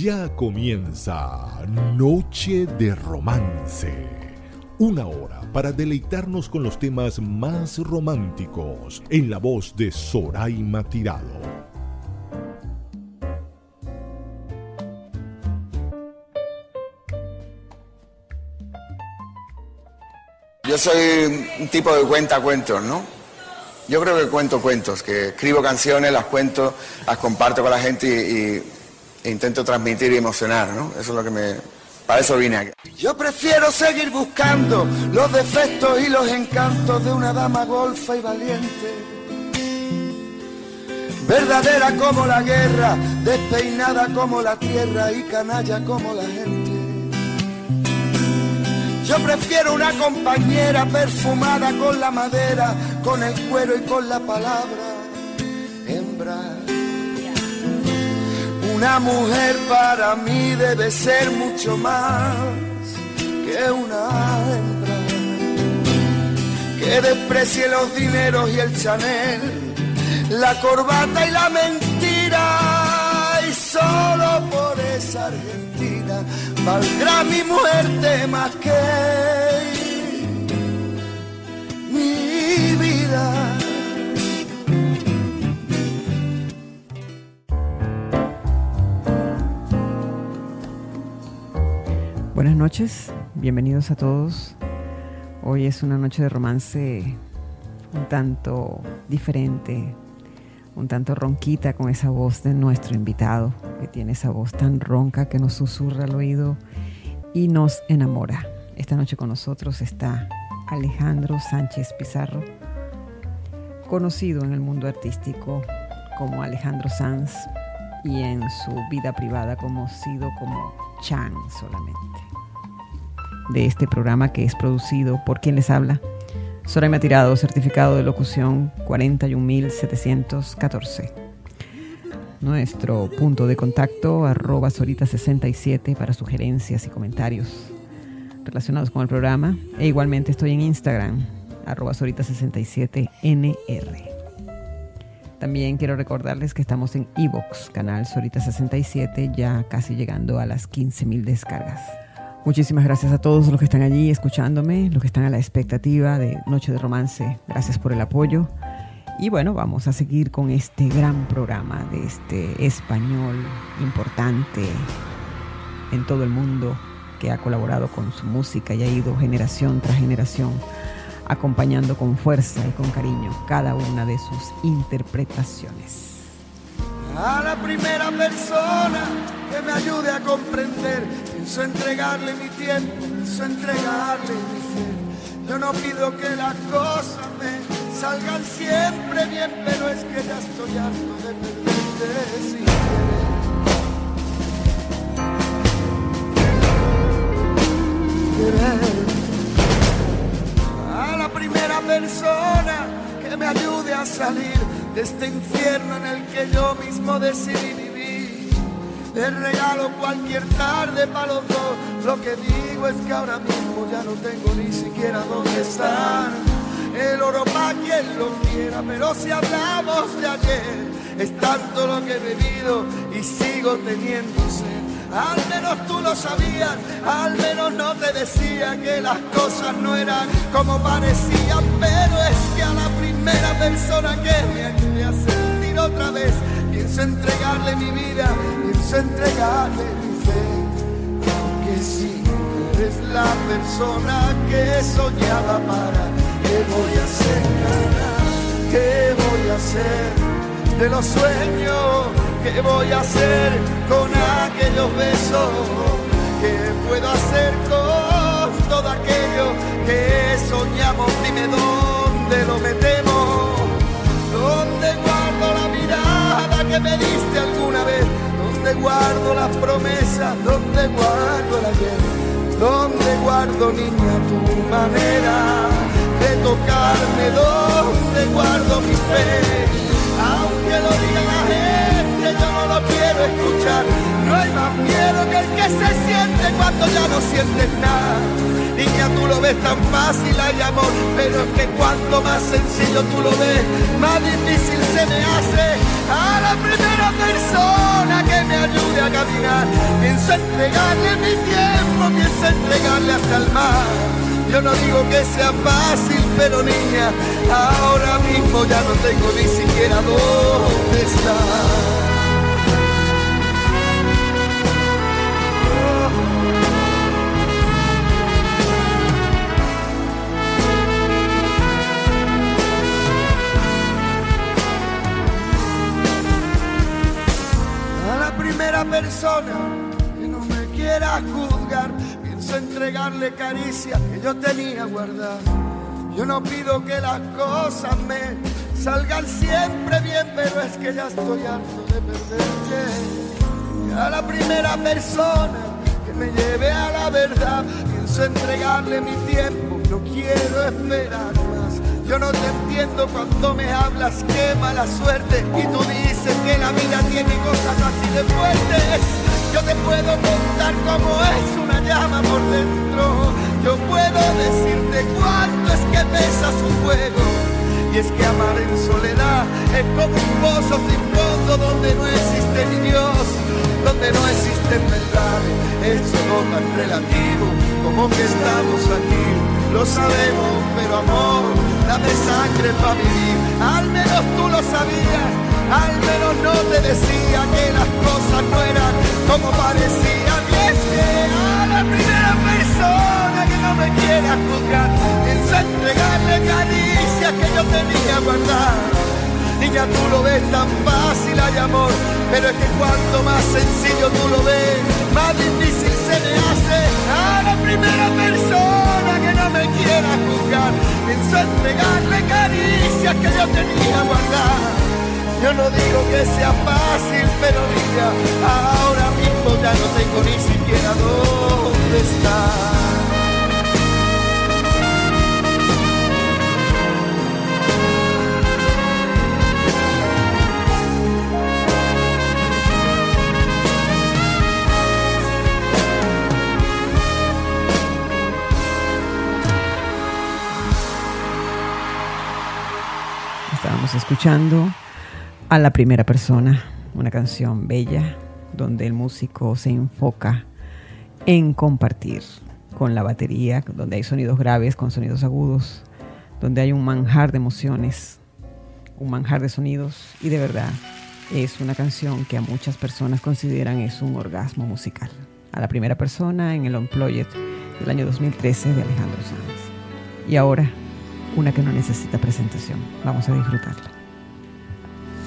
Ya comienza Noche de Romance. Una hora para deleitarnos con los temas más románticos en la voz de Soraima Tirado. Yo soy un tipo de cuenta cuentos, ¿no? Yo creo que cuento cuentos, que escribo canciones, las cuento, las comparto con la gente y intento transmitir y emocionar, ¿no? Eso es lo que me... Para eso vine aquí. Yo prefiero seguir buscando los defectos y los encantos de una dama golfa y valiente. Verdadera como la guerra, despeinada como la tierra y canalla como la gente. Yo prefiero una compañera perfumada con la madera, con el cuero y con la palabra. Hembra una mujer para mí debe ser mucho más que una hembra. Que desprecie los dineros y el Chanel, la corbata y la mentira. Y solo por esa Argentina valdrá mi muerte más que mi vida. Buenas noches, bienvenidos a todos. Hoy es una noche de romance un tanto diferente, un tanto ronquita con esa voz de nuestro invitado, que tiene esa voz tan ronca que nos susurra al oído y nos enamora. Esta noche con nosotros está Alejandro Sánchez Pizarro, conocido en el mundo artístico como Alejandro Sanz y en su vida privada conocido como Chan solamente de este programa que es producido por quien les habla. Soraima Tirado, certificado de locución 41714. Nuestro punto de contacto arroba Sorita67 para sugerencias y comentarios relacionados con el programa. E igualmente estoy en Instagram, arroba Sorita67NR. También quiero recordarles que estamos en Evox, canal Sorita67, ya casi llegando a las 15.000 descargas. Muchísimas gracias a todos los que están allí escuchándome, los que están a la expectativa de Noche de Romance. Gracias por el apoyo. Y bueno, vamos a seguir con este gran programa de este español importante en todo el mundo que ha colaborado con su música y ha ido generación tras generación acompañando con fuerza y con cariño cada una de sus interpretaciones a la primera persona que me ayude a comprender. Pienso entregarle mi tiempo, pienso entregarle mi fe. Yo no pido que las cosas me salgan siempre bien, pero es que ya estoy harto de perderte sin querer. A persona que me ayude a salir este infierno en el que yo mismo decidí vivir. Le regalo cualquier tarde para los dos. Lo que digo es que ahora mismo ya no tengo ni siquiera dónde estar. El oro para quien lo quiera, pero si hablamos de ayer, es tanto lo que he bebido y sigo teniendo sed. Al menos tú lo sabías, al menos no te decía que las cosas no eran como parecían, pero es que a la primera persona que me ayude a sentir otra vez, pienso entregarle mi vida, pienso entregarle mi fe, aunque si eres la persona que soñaba para, ¿qué voy a hacer? ¿Qué voy a hacer de los sueños? ¿Qué voy a hacer con aquellos besos? ¿Qué puedo hacer con todo aquello que soñamos? Dime dónde lo metemos, dónde guardo la mirada que me diste alguna vez, dónde guardo las promesas, dónde guardo el ayer, dónde guardo niña tu manera de tocarme, dónde guardo mi fe, aunque lo diga la gente yo no lo quiero escuchar. No hay más miedo que el que se siente cuando ya no sientes nada. Niña, tú lo ves tan fácil, hay amor, pero es que cuanto más sencillo tú lo ves, más difícil se me hace a la primera persona que me ayude a caminar. Pienso entregarle mi tiempo, pienso entregarle hasta el mar. Yo no digo que sea fácil, pero niña, ahora mismo ya no tengo ni siquiera dónde estar. Entregarle caricia que yo tenía guardada. Yo no pido que las cosas me salgan siempre bien, pero es que ya estoy harto de perderte. Y a la primera persona que me lleve a la verdad, pienso entregarle mi tiempo, no quiero esperar más. Yo no te entiendo cuando me hablas, qué mala suerte. Y tú dices que la vida tiene cosas así de fuertes. Yo te puedo contar cómo es una llama por dentro. Yo puedo decirte cuánto es que pesa su fuego. Y es que amar en soledad es como un pozo sin fondo donde no existe ni Dios, donde no existen verdades. Es todo tan relativo como que estamos aquí. Lo sabemos, pero amor dame sangre para vivir. Al menos tú lo sabías, al menos no te decía que las cosas no eran como parecían. Y a la primera persona que no me quiera juzgar, pienso entregarle caricias que yo tenía guardar ya tú lo ves tan fácil hay amor, pero es que cuanto más sencillo tú lo ves, más difícil se me hace a la primera persona que no me quiera juzgar. Pienso entregarle caricias que yo tenía guardar. Yo no digo que sea fácil, pero mira, ahora mismo ya no tengo ni siquiera dónde estar. escuchando a la primera persona, una canción bella donde el músico se enfoca en compartir con la batería, donde hay sonidos graves con sonidos agudos, donde hay un manjar de emociones, un manjar de sonidos y de verdad es una canción que a muchas personas consideran es un orgasmo musical. A la primera persona en el Unplugged del año 2013 de Alejandro Sanz. Y ahora una que no necesita presentación. Vamos a disfrutarla.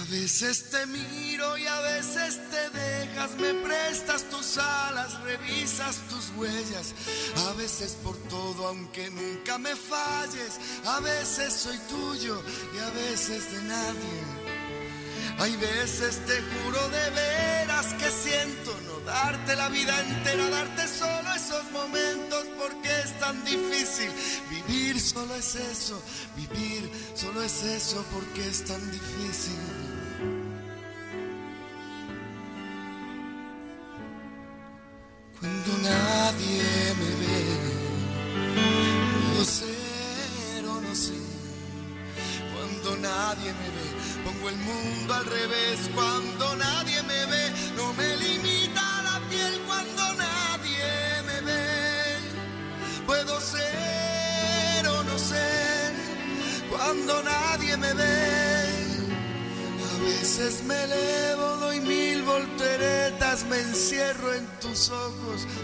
A veces te miro y a veces te dejas, me prestas tus alas, revisas tus huellas. A veces por todo, aunque nunca me falles. A veces soy tuyo y a veces de nadie. Hay veces te juro de veras que siento no darte la vida entera, darte solo esos momentos tan difícil. Vivir solo es eso, vivir solo es eso porque es tan difícil.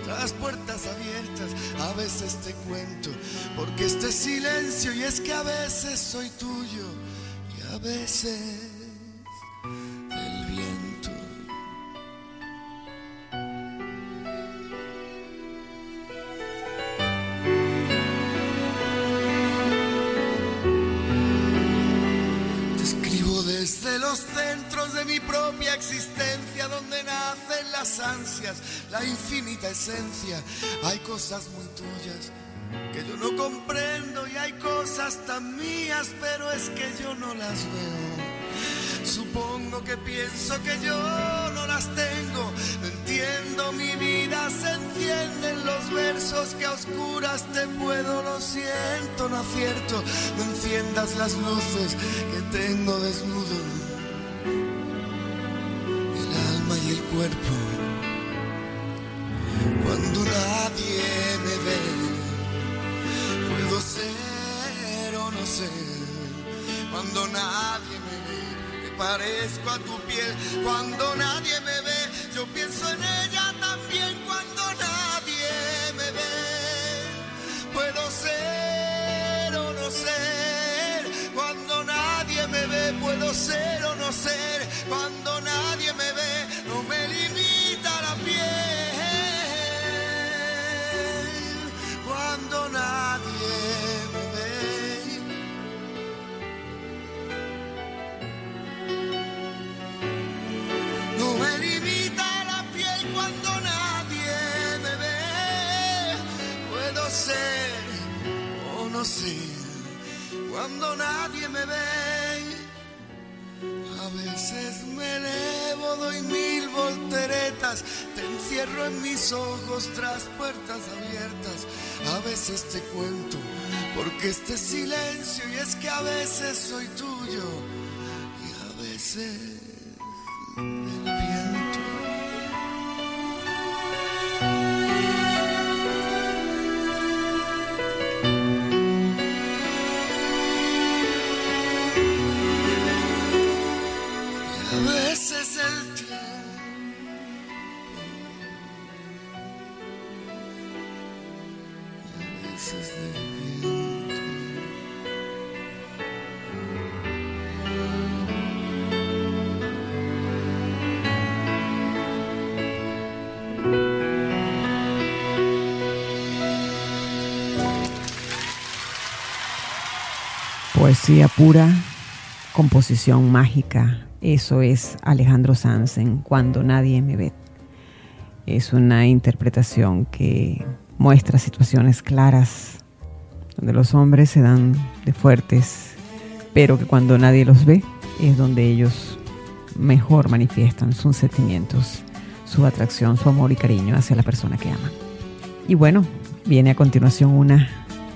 Las puertas abiertas. A veces te cuento, porque este silencio, y es que a veces soy tuyo y a veces de mi propia existencia, donde nacen las ansias, la esencia. Hay cosas muy tuyas que yo no comprendo y hay cosas tan mías, pero es que yo no las veo. Supongo que pienso que yo no las tengo. No entiendo mi vida, se encienden los versos que a oscuras te puedo. Lo siento, no acierto. No enciendas las luces que tengo desnudo. El alma y el cuerpo. Cuando nadie me parezco a tu piel cuando nadie me ve. Yo pienso en ella cuando nadie me ve. A veces me elevo, doy mil volteretas, te encierro en mis ojos tras puertas abiertas. A veces te cuento, porque este silencio y es que a veces soy tuyo y a veces Poesía pura, composición mágica. Eso es Alejandro Sanz en Cuando Nadie Me Ve. Es una interpretación que muestra situaciones claras, donde los hombres se dan de fuertes, pero que cuando nadie los ve es donde ellos mejor manifiestan sus sentimientos, su atracción, su amor y cariño hacia la persona que aman. Y bueno, viene a continuación una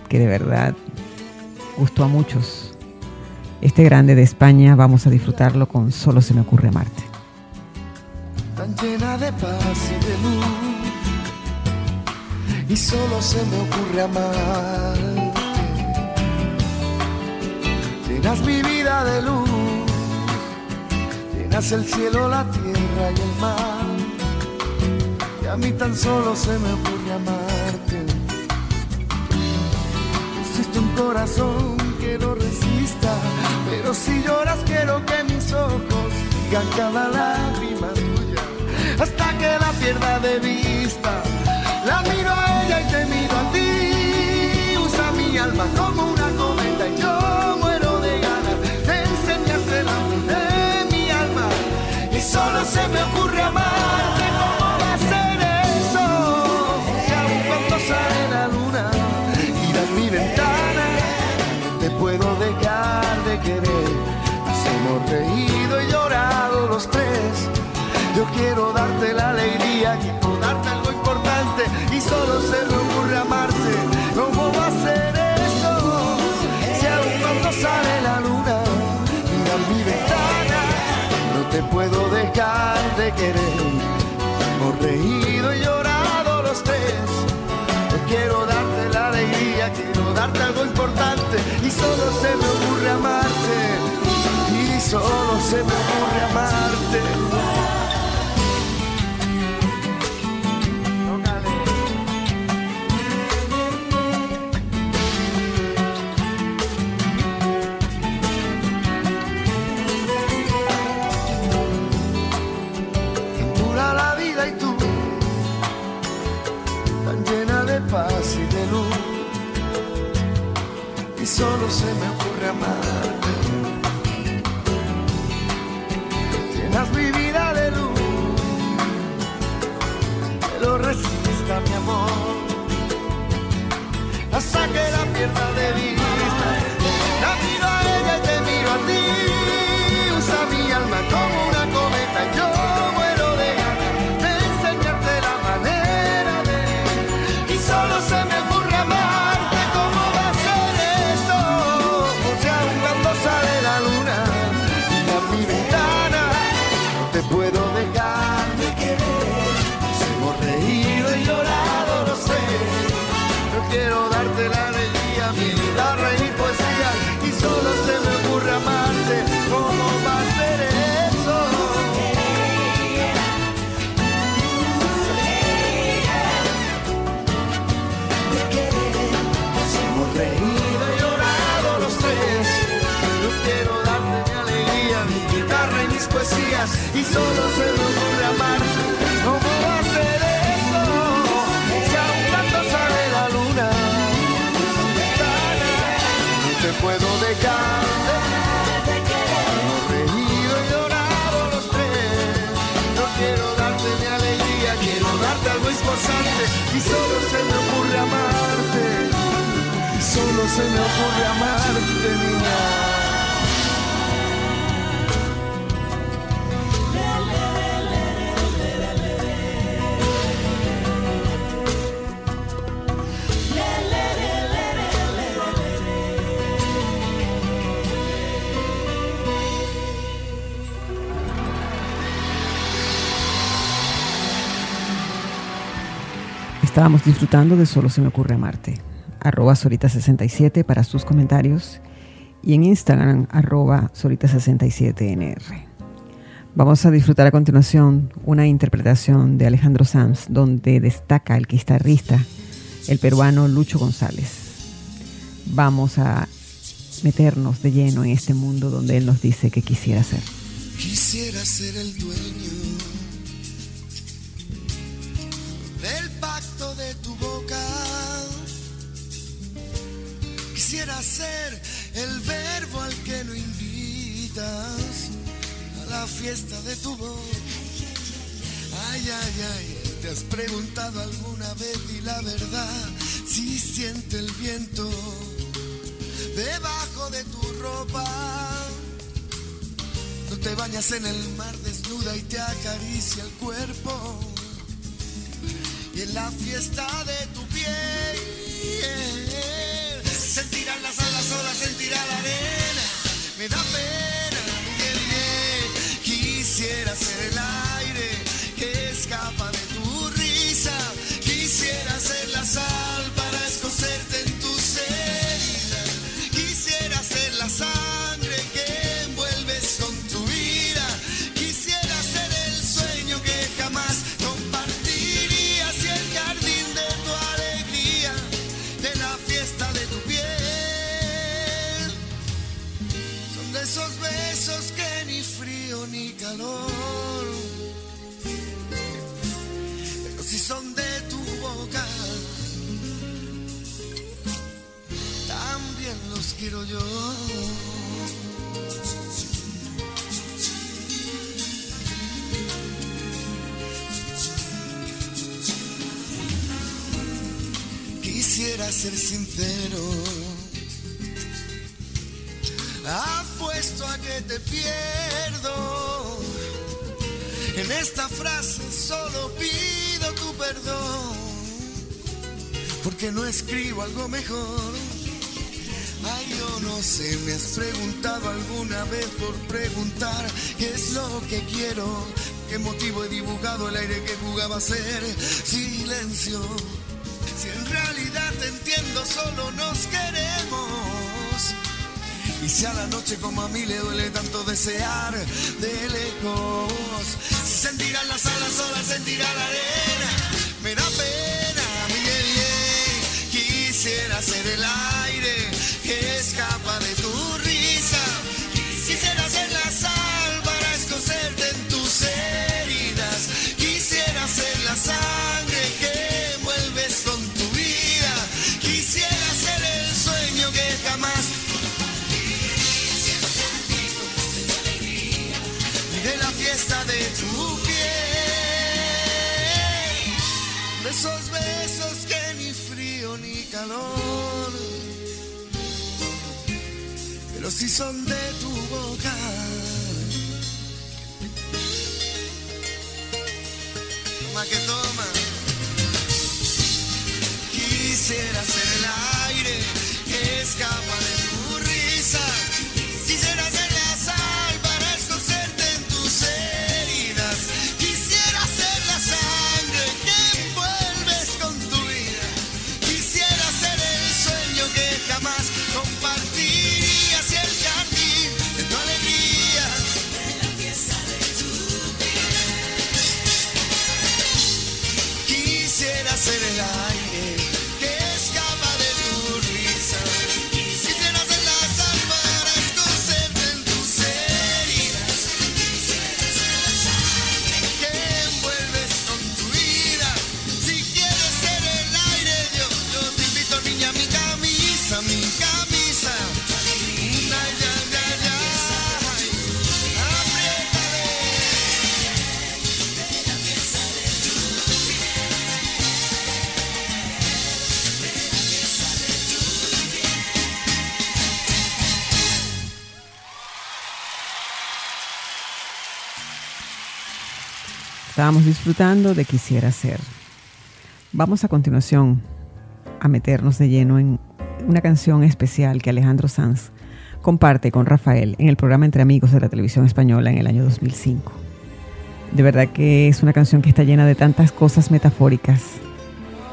que de verdad gustó a muchos. Este grande de España vamos a disfrutarlo con Solo se me ocurre amarte. Tan llena de paz y de luz, y solo se me ocurre amarte. Llenas mi vida de luz, llenas el cielo, la tierra y el mar, y a mí tan solo se me ocurre amarte un corazón que no resista, pero si lloras quiero que mis ojos digan cada lágrima tuya, hasta que la pierda de vista. La miro a ella y te miro a ti, usa mi alma como una quiero darte la alegría, quiero darte algo importante y solo se me ocurre amarte. ¿Cómo va a ser eso? Si aún cuando sale la luna, mira mi ventana, no te puedo dejar de querer. Hemos reído y llorado los tres. Quiero darte la alegría, quiero darte algo importante y solo se me ocurre amarte. Y solo se me ocurre amarte. Se me ocurre amarte. llenas mi vida de luz, pero resiste mi amor. Hasta que la pierda de vista, se me ocurre. Estábamos disfrutando de Solo se me ocurre amarte. Arroba Sorita67 para sus comentarios y en Instagram arroba Sorita67NR. Vamos a disfrutar a continuación una interpretación de Alejandro Sanz donde destaca el guitarrista, el peruano Lucho González. Vamos a meternos de lleno en este mundo donde él nos dice que quisiera ser. Quisiera ser el dueño Quisiera ser el verbo al que no invitas a la fiesta de tu voz. Ay, ay, ay, ¿te has preguntado alguna vez y la verdad si siente el viento debajo de tu ropa? No te bañas en el mar desnuda y te acaricia el cuerpo. Y en la fiesta de tu piel solas, sentirá la arena. Me da pena, ser sincero. Apuesto a que te pierdo. En esta frase solo pido tu perdón. Porque no escribo algo mejor. Ay, yo no sé, me has preguntado alguna vez por preguntar qué es lo que quiero, qué motivo he dibujado el aire que jugaba a ser silencio. Solo nos queremos. Y si a la noche como a mí le duele tanto desear de lejos, si sentirán las alas solas, sentirá la arena. Me da pena, Miguel, quisiera ser el aire que escapa de tu de tu piel. De esos besos que ni frío ni calor, pero si son de tu boca. Toma que toma. Quisiera ser el aire que escapa de Estábamos disfrutando de Quisiera ser. Vamos a continuación a meternos de lleno en una canción especial que Alejandro Sanz comparte con Rafael en el programa Entre Amigos de la Televisión Española en el año 2005. De verdad que es una canción que está llena de tantas cosas metafóricas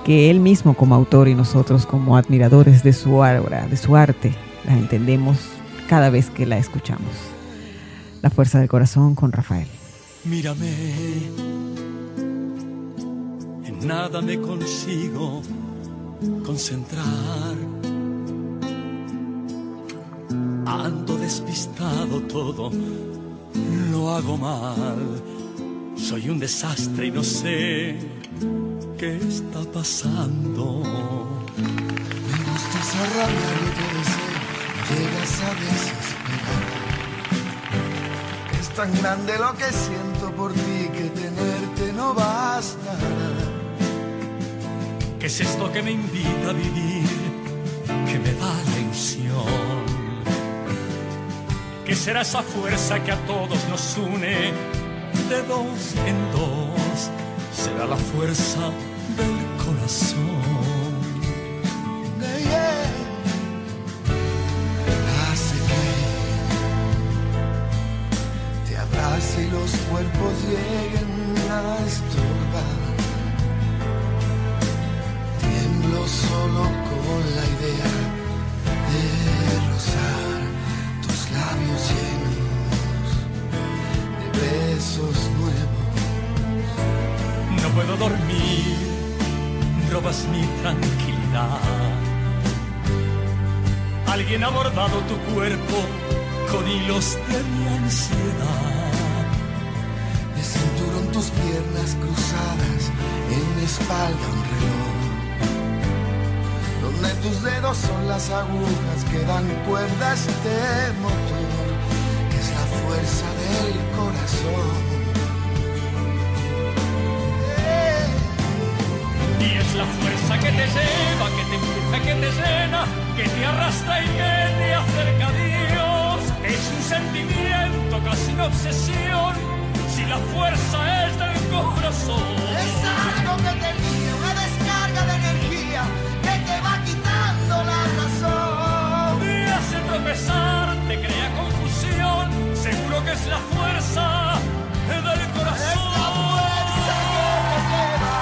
que él mismo como autor y nosotros como admiradores de su obra, de su arte, las entendemos cada vez que la escuchamos. La fuerza del corazón con Rafael. Mírame, en nada me consigo concentrar. Ando despistado todo, lo hago mal. Soy un desastre y no sé qué está pasando. Me gusta que te deseo, llegas a desesperar. Tan grande lo que siento por ti que tenerte no basta. ¿Qué es esto que me invita a vivir? Que me da la ilusión. ¿Qué será esa fuerza que a todos nos une de dos en dos? Será la fuerza del corazón. Lleguen a estorbar. Tiemblo solo con la idea de rozar tus labios llenos de besos nuevos. No puedo dormir, robas mi tranquilidad. Alguien ha bordado tu cuerpo con hilos de mi ansiedad. De piernas cruzadas, en mi espalda un reloj. Donde tus dedos son las agujas que dan cuerda a este motor, que es la fuerza del corazón. Y es la fuerza que te lleva, que te empuja, que te llena, que te arrastra y que te acerca a Dios. Es un sentimiento, casi una obsesión, si la fuerza es del Es algo que te guía, una descarga de energía que te va quitando la razón. Te hace tropezar, te crea confusión, seguro que es la fuerza del corazón. Es la fuerza que te lleva.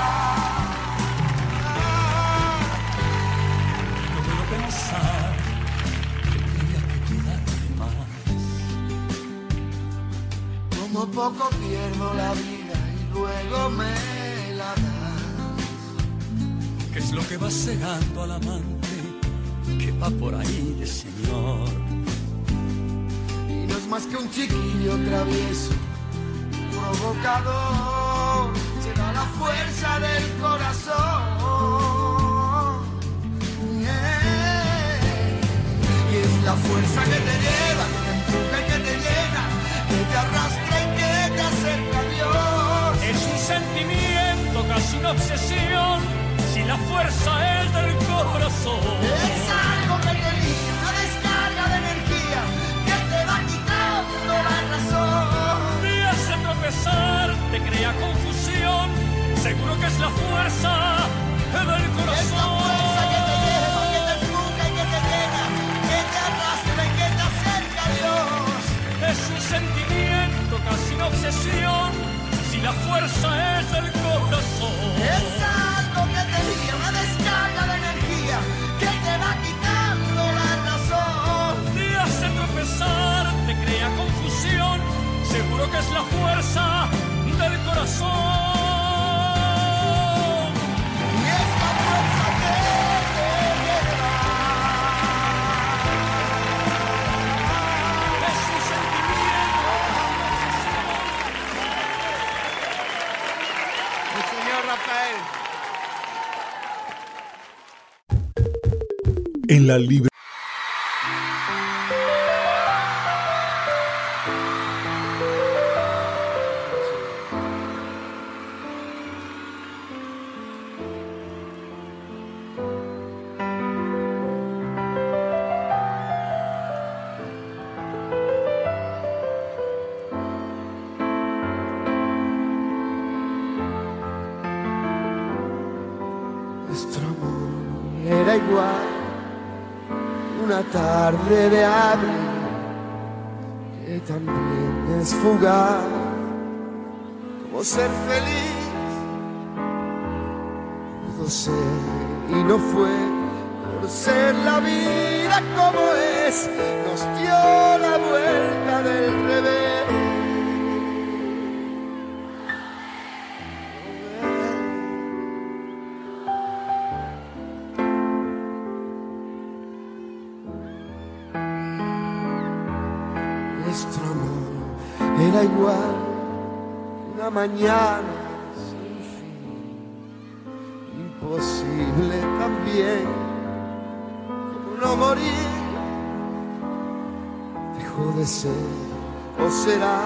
No puedo pensar que tendría que cuidarte más. Como poco pierdo la vida me la das. ¿Qué es lo que va cegando al amante que va por ahí de señor? Y no es más que un chiquillo travieso, provocador. Será la fuerza del corazón. Y es la fuerza que te casi una obsesión, si la fuerza es del corazón. Es algo que te liga, una descarga de energía que te va quitando la razón. Te hace tropezar, te crea confusión, seguro que es la fuerza del corazón. Es la fuerza que te lleva, que te empuja y que te llena, que te arrastra y que te acerca a Dios. Es un sentimiento, casi una obsesión, si la fuerza es del corazón. Es algo que te liga, una descarga de energía que te va quitando la razón. Te hace tropezar, te crea confusión, seguro que es la fuerza del corazón. La libre. Nuestro amor era igual una tarde de abril que también es fugaz como ser feliz. Pudo ser y no fue por ser la vida como es nos dio la vuelta del revés mañana sin fin, imposible también no morir. Dejó de ser o será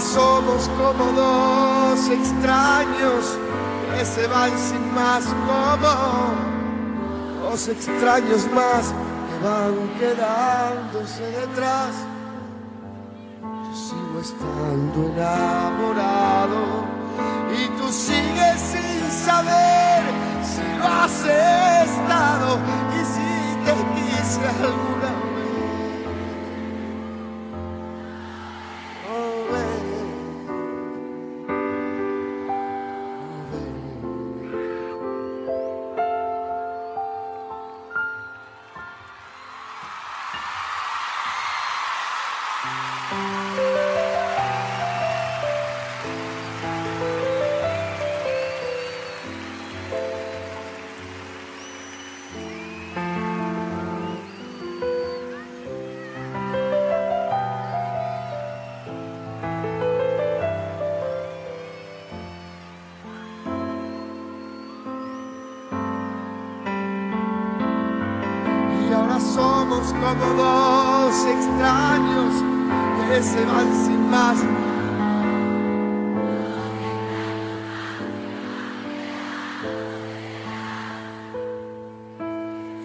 somos como dos extraños que se van sin más como dos extraños más que van quedándose detrás. Yo sigo estando enamorado y tú sigues sin saber si lo has estado y si te quise alguna como dos extraños que se van sin más.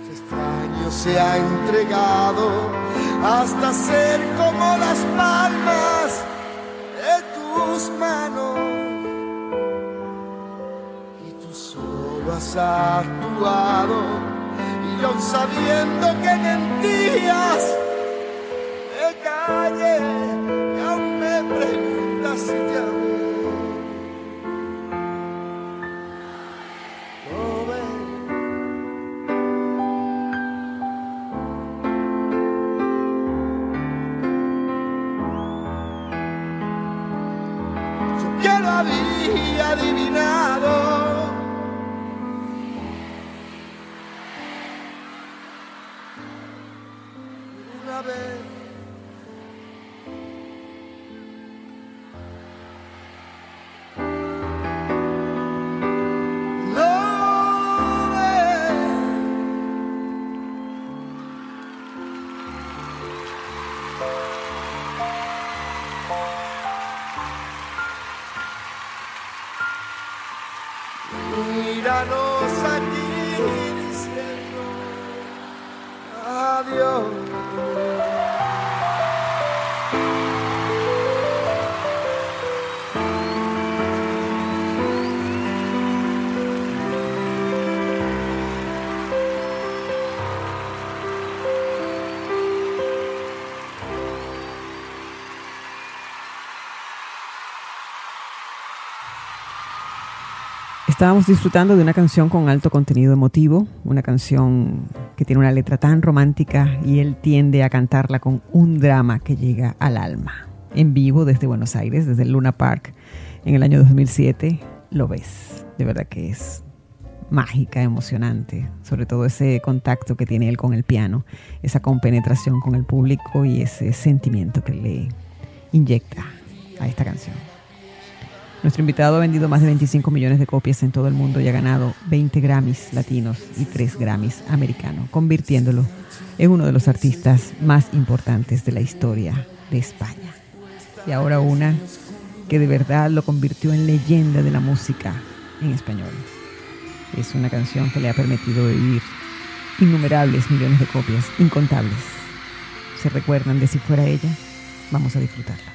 Este extraño se ha entregado hasta ser como las palmas de tus manos. Y tú solo has actuado y aun sabiendo que vez Estábamos disfrutando de una canción con alto contenido emotivo, una canción que tiene una letra tan romántica y él tiende a cantarla con un drama que llega al alma. En vivo desde Buenos Aires, desde el Luna Park, en el año 2007, lo ves. De verdad que es mágica, emocionante, sobre todo ese contacto que tiene él con el piano, esa compenetración con el público y ese sentimiento que le inyecta a esta canción. Nuestro invitado ha vendido más de 25 millones de copias en todo el mundo y ha ganado 20 Grammys latinos y 3 Grammys americanos, convirtiéndolo en uno de los artistas más importantes de la historia de España. Y ahora una que de verdad lo convirtió en leyenda de la música en español. Es una canción que le ha permitido vivir innumerables millones de copias, incontables. ¿Se recuerdan de si fuera ella? Vamos a disfrutarla.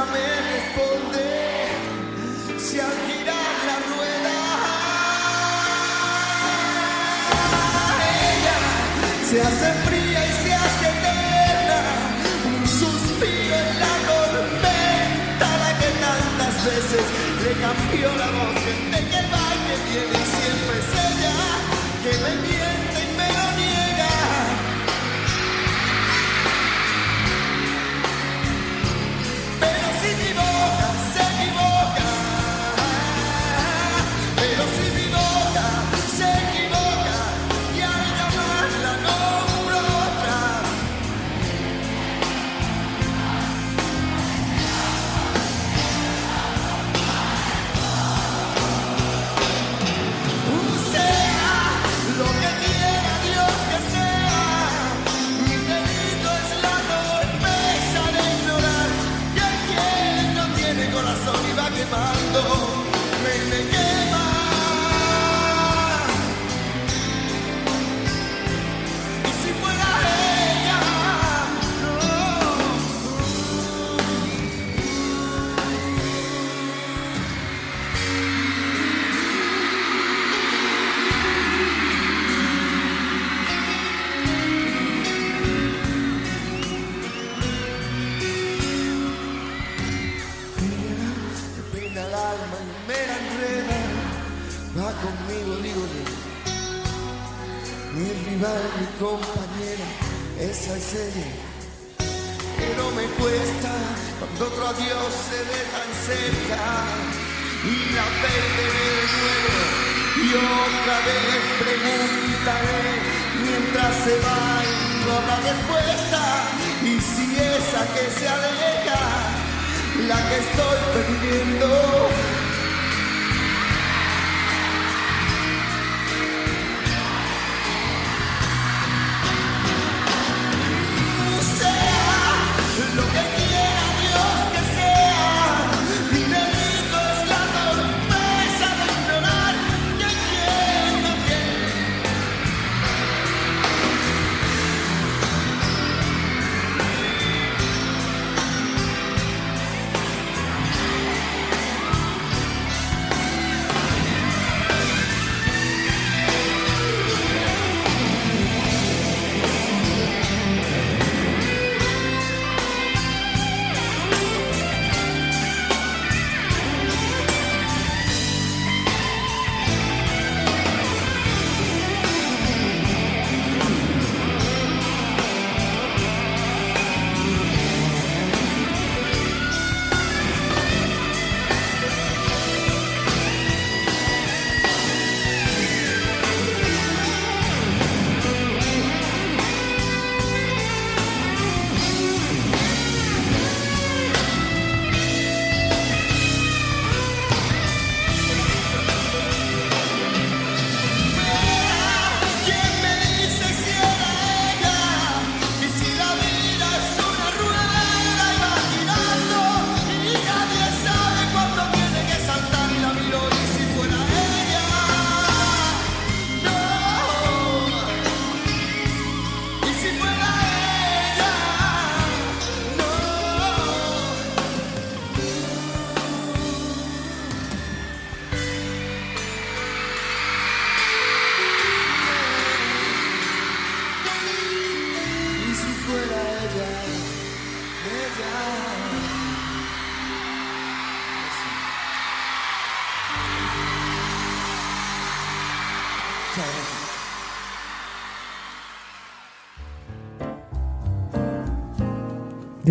me responde. Si al girar la rueda. Ella se hace fría y se hace eterna, un suspiro en la tormenta la que tantas veces le cambió la voz, gente que va que viene y siempre es ella que me miente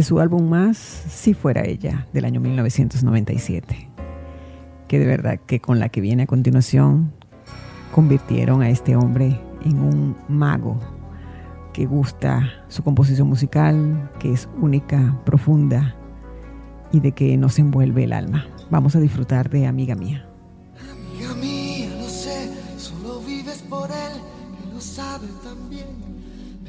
de su álbum más Si fuera ella, del año 1997, que de verdad que con la que viene a continuación convirtieron a este hombre en un mago que gusta su composición musical, que es única, profunda y de que nos envuelve el alma. Vamos a disfrutar de Amiga Mía.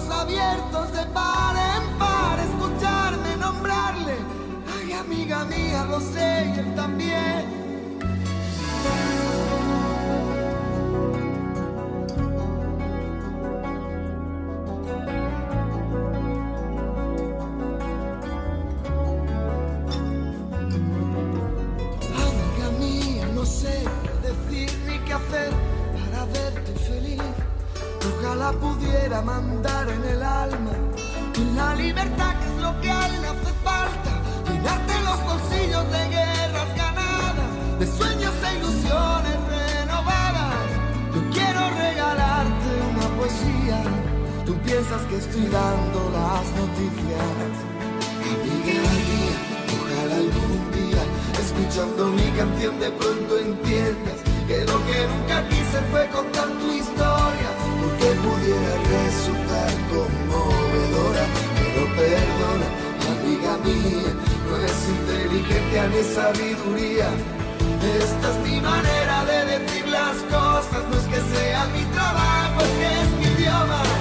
abiertos de par en par, escucharme nombrarle. Ay, amiga mía, lo sé él también. Ojalá pudiera mandar en el alma la libertad que es lo que a él hace falta. Llenarte los bolsillos de guerras ganadas, de sueños e ilusiones renovadas. Yo quiero regalarte una poesía. Tú piensas que estoy dando las noticias. Amiga mía, ojalá algún día, escuchando mi canción, de pronto entiendas que lo que nunca quise fue contar porque pudiera resultar conmovedora, pero perdona, amiga mía, no es inteligencia ni sabiduría. Esta es mi manera de decir las cosas, no es que sea mi trabajo, es que es mi idioma.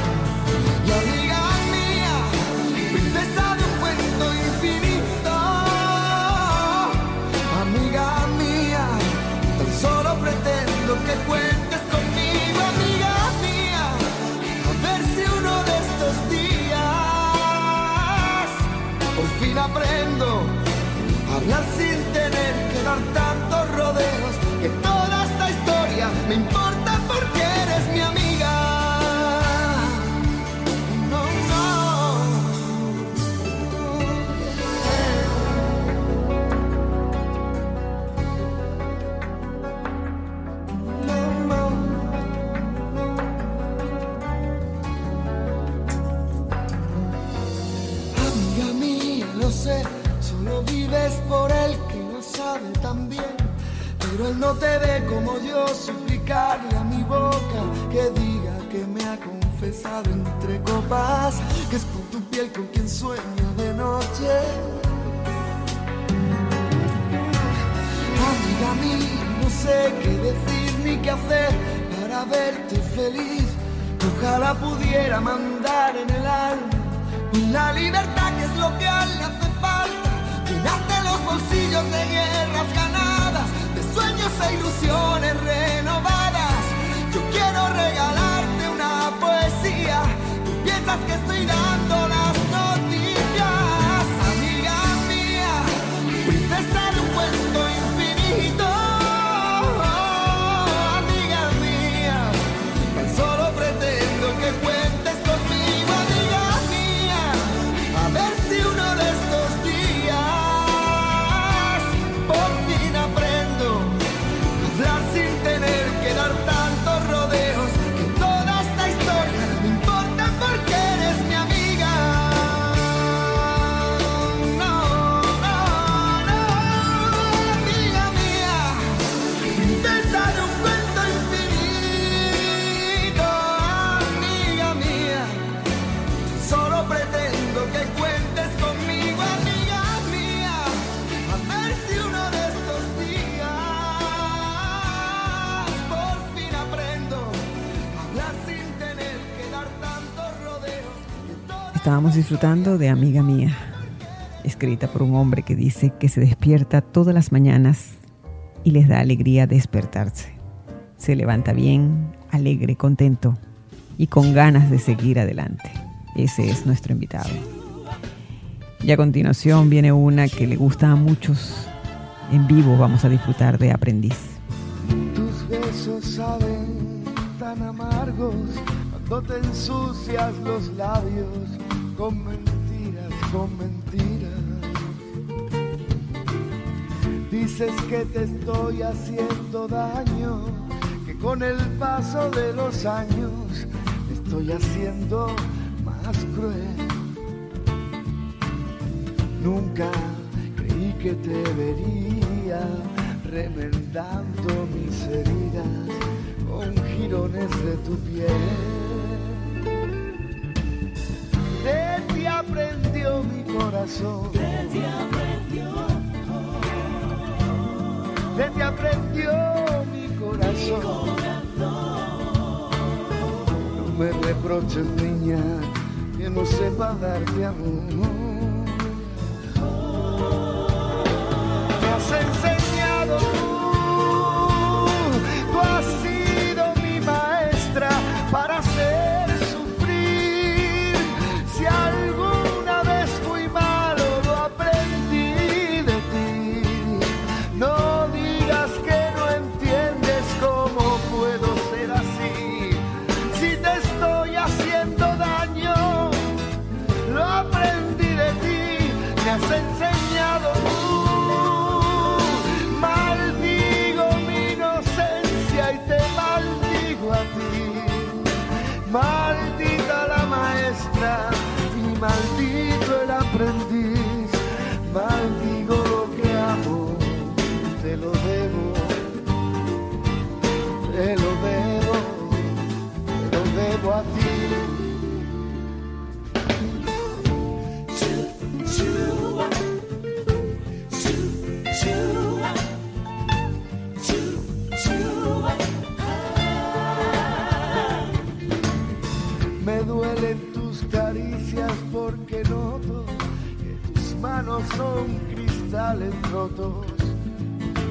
Toda Estábamos disfrutando de Amiga Mía, escrita por un hombre que dice que se despierta todas las mañanas y les da alegría despertarse. Se levanta bien, alegre, contento y con ganas de seguir adelante. Ese es nuestro invitado. Y a continuación viene una que le gusta a muchos. En vivo vamos a disfrutar de Aprendiz. Tus besos saben tan amargos cuando te ensucias los labios con mentiras, con mentiras. Dices que te estoy haciendo daño, que con el paso de los años estoy haciendo más cruel. Nunca creí que te vería remendando mis heridas con jirones de tu piel. De ti aprendió mi corazón. De ti aprendió. De ti aprendió mi corazón. No me reproches, niña, que no sepa darte amor.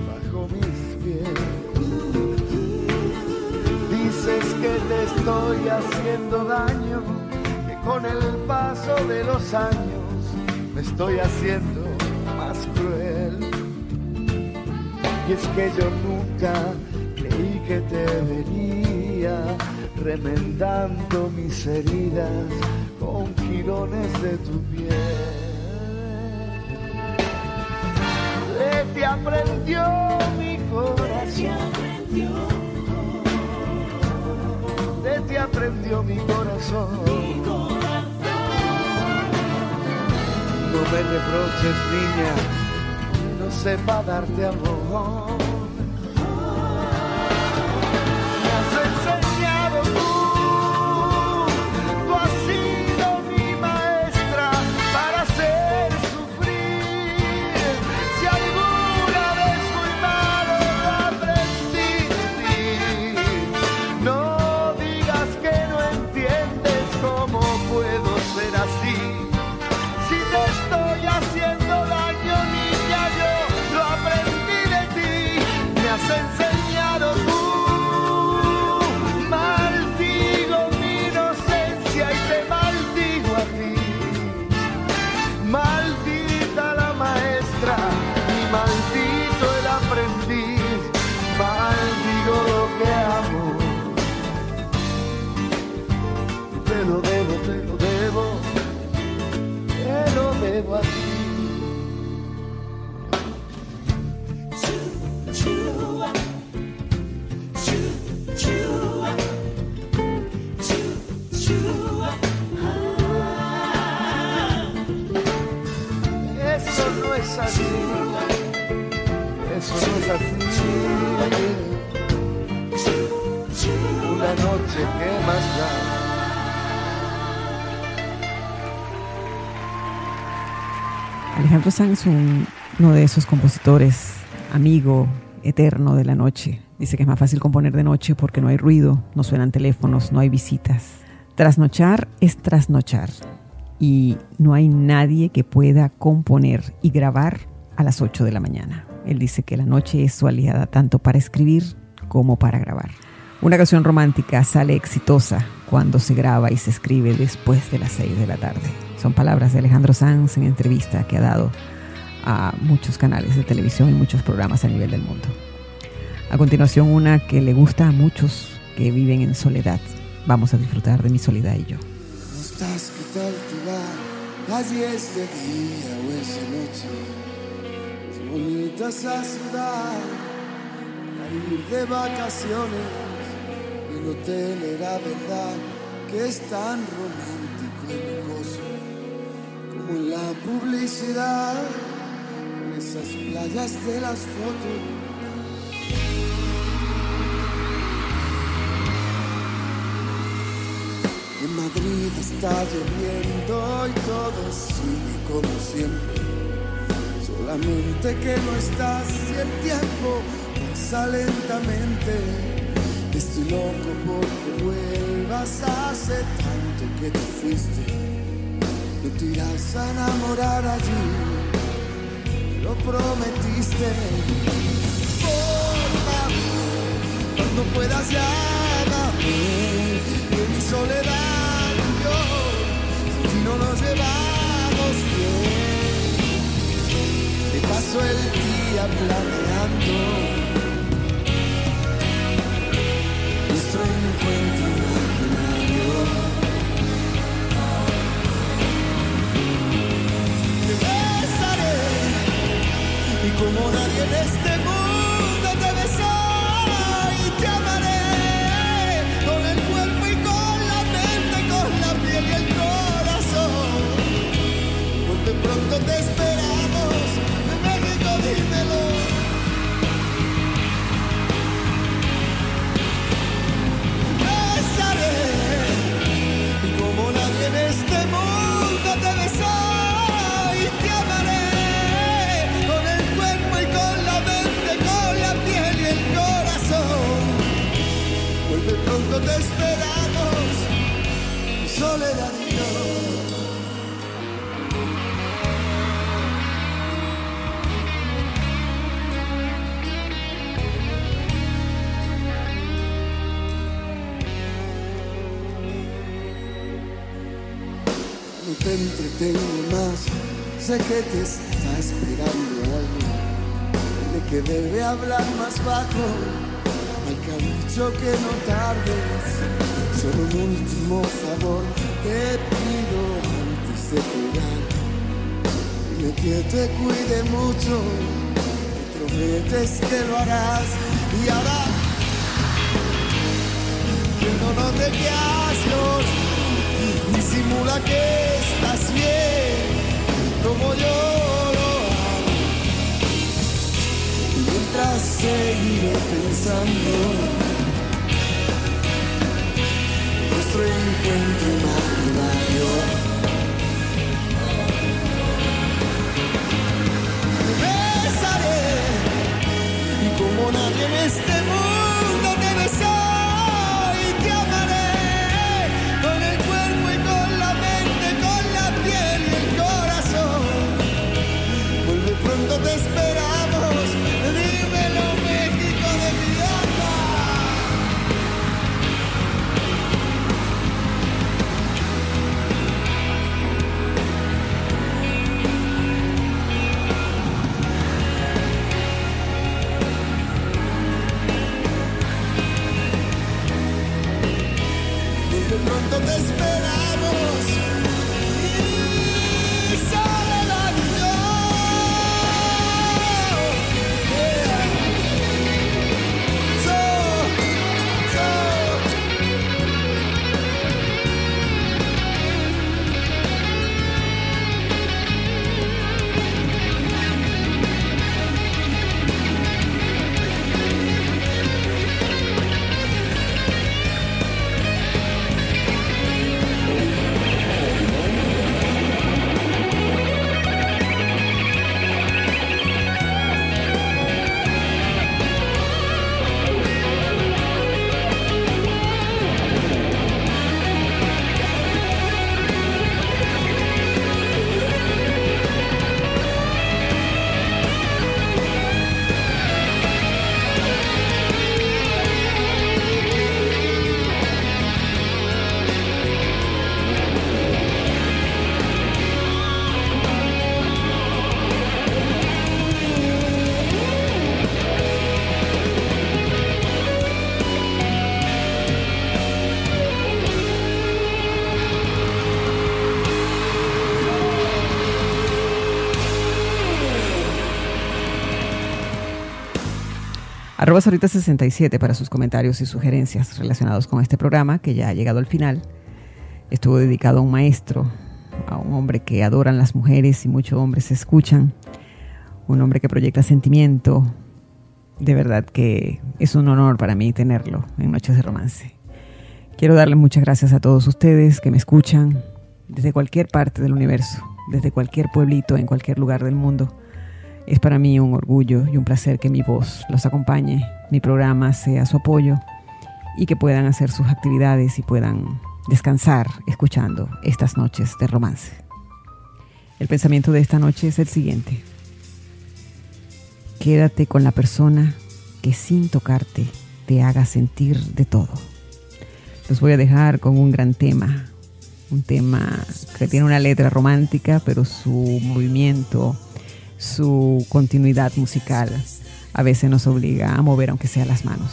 Bajo mis pies. Dices que te estoy haciendo daño, que con el paso de los años me estoy haciendo más cruel. Y es que yo nunca creí que te vería remendando mis heridas con jirones de tu piel. Ti aprendió mi corazón. De ti aprendió mi corazón. No me reproches, niña, no sepa darte amor. Es. Alejandro Sanz, un- uno de esos compositores, amigo eterno de la noche. Dice que es más fácil componer de noche porque no hay ruido, no suenan teléfonos, no hay visitas. Trasnochar es trasnochar y no hay nadie que pueda componer y grabar a las 8 de la mañana. Él dice que la noche es su aliada tanto para escribir como para grabar. Una canción romántica sale exitosa cuando se graba y se escribe después de las 6 de la tarde. Son palabras de Alejandro Sanz en entrevista que ha dado a muchos canales de televisión y muchos programas a nivel del mundo. A continuación, una que le gusta a muchos que viven en soledad. Vamos a disfrutar de mi soledad y yo. ¿Cómo estás? ¿Qué tal te? Allí es de día o es de. Es bonita esa ciudad. A ir de vacaciones. El hotel era verdad que es tan romántico y lujoso. Como en la publicidad. En esas playas de las fotos. En Madrid está lloviendo y todo sigue como siempre. Solamente que no estás y el tiempo pasa lentamente. Estoy loco porque vuelvas hace tanto que te fuiste. No te irás a enamorar allí, lo prometiste. Por favor, cuando puedas llámame el día planeando nuestro encuentro imaginario. Te besaré y como nadie en este mundo te besó y te amaré con el cuerpo y con la mente, con la piel y el corazón. Porque pronto te esperamos Pronto te esperamos, soledad y. No te entretengo más, sé que te está esperando algo de que debe hablar más bajo, que no tardes, solo un último favor te pido antes de colgar, dile que te cuide mucho, me prometes que lo harás. Y ahora que no note que ascos disimula que estás bien como yo lo hago. Mientras seguiré pensando nuestro encuentro imaginario besaré y como nadie en este mundo Arroba Sorita67 para sus comentarios y sugerencias relacionados con este programa que ya ha llegado al final. Estuvo dedicado a un maestro, a un hombre que adoran las mujeres y muchos hombres escuchan, un hombre que proyecta sentimiento. De verdad que es un honor para mí tenerlo en Noches de Romance. Quiero darle muchas gracias a todos ustedes que me escuchan desde cualquier parte del universo, desde cualquier pueblito, en cualquier lugar del mundo. Es para mí un orgullo y un placer que mi voz los acompañe, mi programa sea su apoyo y que puedan hacer sus actividades y puedan descansar escuchando estas noches de romance. El pensamiento de esta noche es el siguiente. Quédate con la persona que sin tocarte te haga sentir de todo. Los voy a dejar con un gran tema, un tema que tiene una letra romántica, pero su movimiento, su continuidad musical a veces nos obliga a mover aunque sea las manos.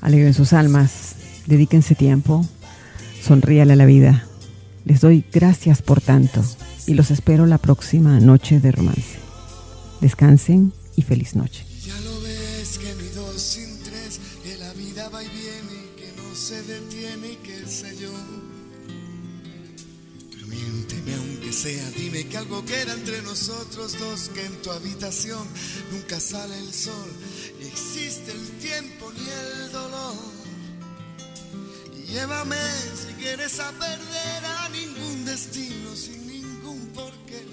Alegren sus almas, dedíquense tiempo, sonríale a la vida. Les doy gracias por tanto y los espero la próxima noche de romance. Descansen y feliz noche. Sea, dime que algo queda entre nosotros dos, que en tu habitación nunca sale el sol, ni existe el tiempo ni el dolor. Llévame si quieres a perder a ningún destino sin ningún porqué.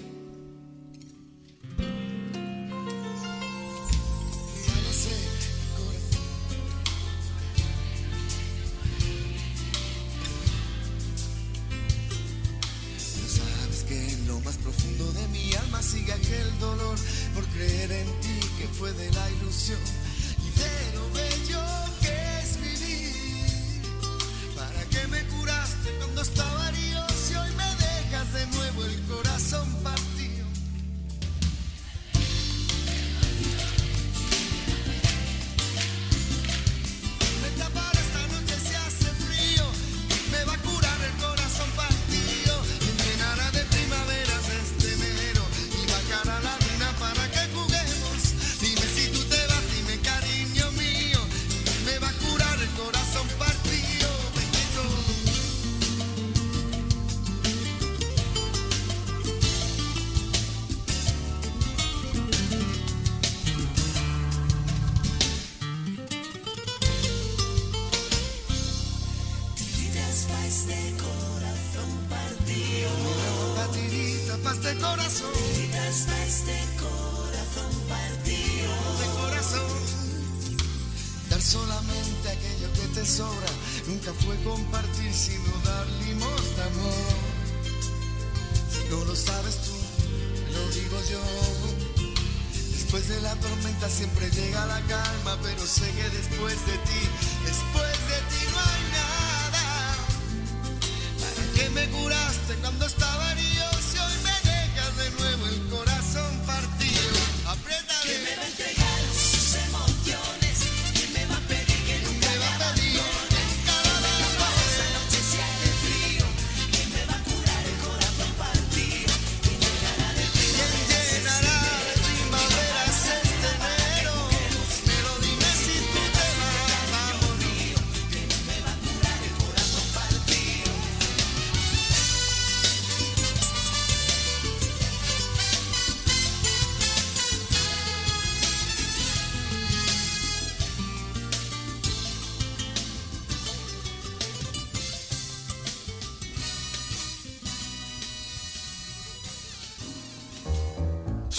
Batirita pa' este corazón este corazón partido De corazón Dar solamente aquello que te sobra Nunca fue compartir sino dar limosna amor Si no lo sabes tú, lo digo yo Después de la tormenta siempre llega la calma Pero sé que después de ti, después ¿Para qué me curaste cuando estaba